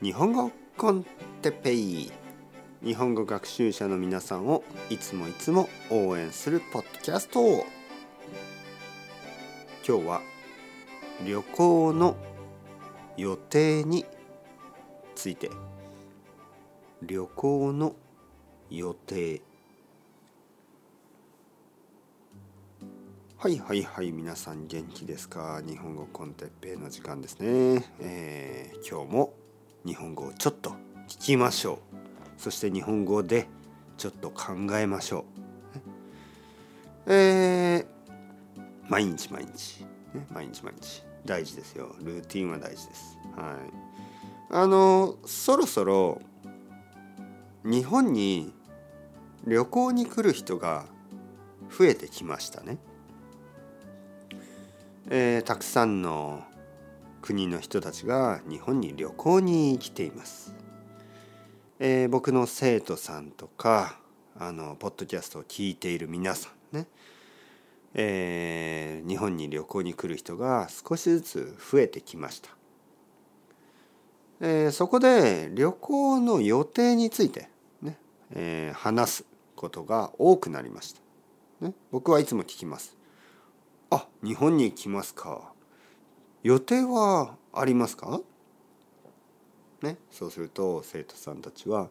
日本語コンテペイ。日本語学習者の皆さんをいつもいつも応援するポッドキャスト。今日は旅行の予定について。旅行の予定。はいはいはい皆さん元気ですか？日本語コンテッペイの時間ですね、えー、今日も日本語をちょっと聞きましょう。そして日本語でちょっと考えましょう。えー、毎日毎日、ね、毎日毎日。大事ですよ。ルーティンは大事です。はい。あのそろそろ日本に旅行に来る人が増えてきましたね。えー、たくさんの国の人たちが日本に旅行に来ています。えー、僕の生徒さんとかあのポッドキャストを聞いている皆さんね、えー、日本に旅行に来る人が少しずつ増えてきました。えー、そこで旅行の予定についてね、えー、話すことが多くなりました。ね、僕はいつも聞きます。あ日本に来ますか予定はありますか？ねそうすると生徒さんたちは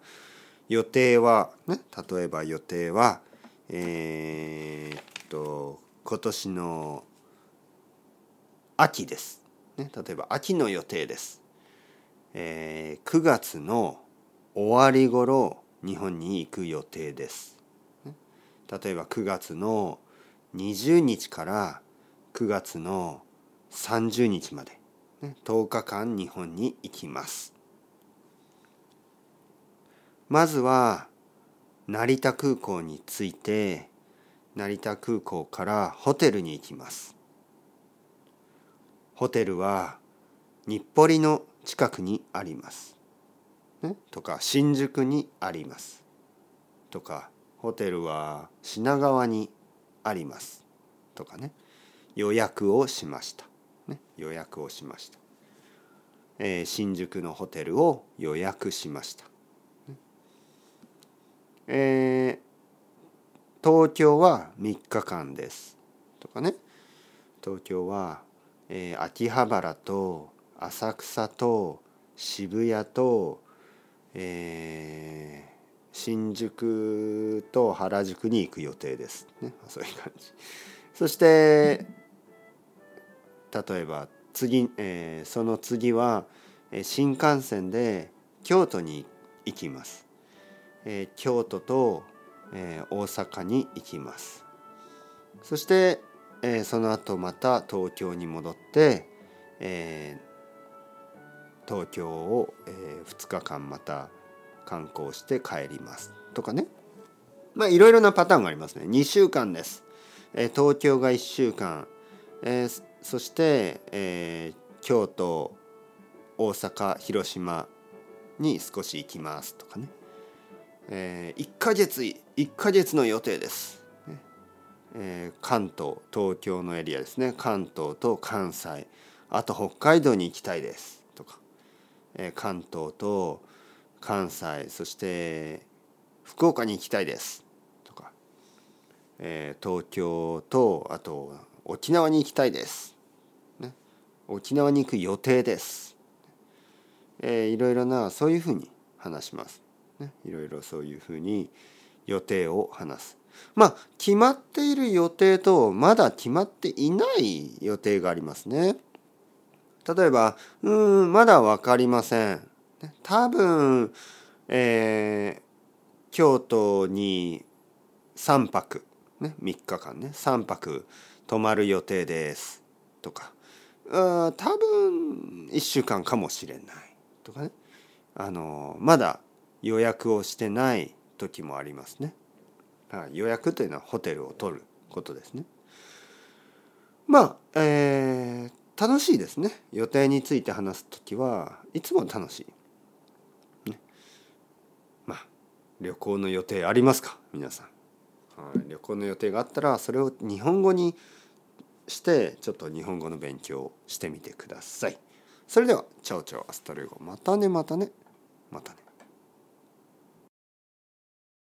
予定はね例えば予定はえー、っと今年の秋です、ね、例えば秋の予定です、えー、9月の終わり頃日本に行く予定です、ね、例えば9月の20日から9月の30日まで、ね、10日間日本に行きます。まずは成田空港に着いて成田空港からホテルに行きます。ホテルは日暮里の近くにあります、ね、とか新宿にあります。とかホテルは品川にあります。とかね予約をしました、ね、予約をしました、えー、新宿のホテルを予約しました、ね、えー、東京は3日間です。とかね。東京は、えー、秋葉原と浅草と渋谷と、えー、新宿と原宿に行く予定です、ね、そういう感じ。そして例えば次、えー、その次は新幹線で京都に行きます、えー、京都と、えー、大阪に行きます。そして、えー、その後また東京に戻って、えー、東京を、えー、2日間また観光して帰ります。とかね。まあいろいろなパターンがありますね。2週間です、えー、東京が1週間、えー、そして、えー、京都大阪広島に少し行きますとかね、えー、1ヶ月1ヶ月の予定です、ね。えー、関東東京のエリアですね。関東と関西。あと北海道に行きたいですとか、えー、関東と関西。そして福岡に行きたいですとか、えー、東京とあと沖縄に行きたいです。沖縄に行く予定です。えー、いろいろなそういうふうに話します。ね、いろいろそういうふうに予定を話す。まあ決まっている予定とまだ決まっていない予定がありますね。例えばうんまだ分かりません。多分、えー、京都に3泊、ね、3日間ね3泊泊まる予定ですとかあ多分1週間かもしれないとかねあのまだ予約をしてない時もありますね。はい、予約というのはホテルを取ることですね。まあ、えー、楽しいですね。予定について話す時はいつも楽しい。ね、まあ旅行の予定ありますか？皆さん。はい、旅行の予定があったらそれを日本語にしてちょっと日本語の勉強をしてみてください。それではチャオチャオアスタレゴ。またねまたね。またね。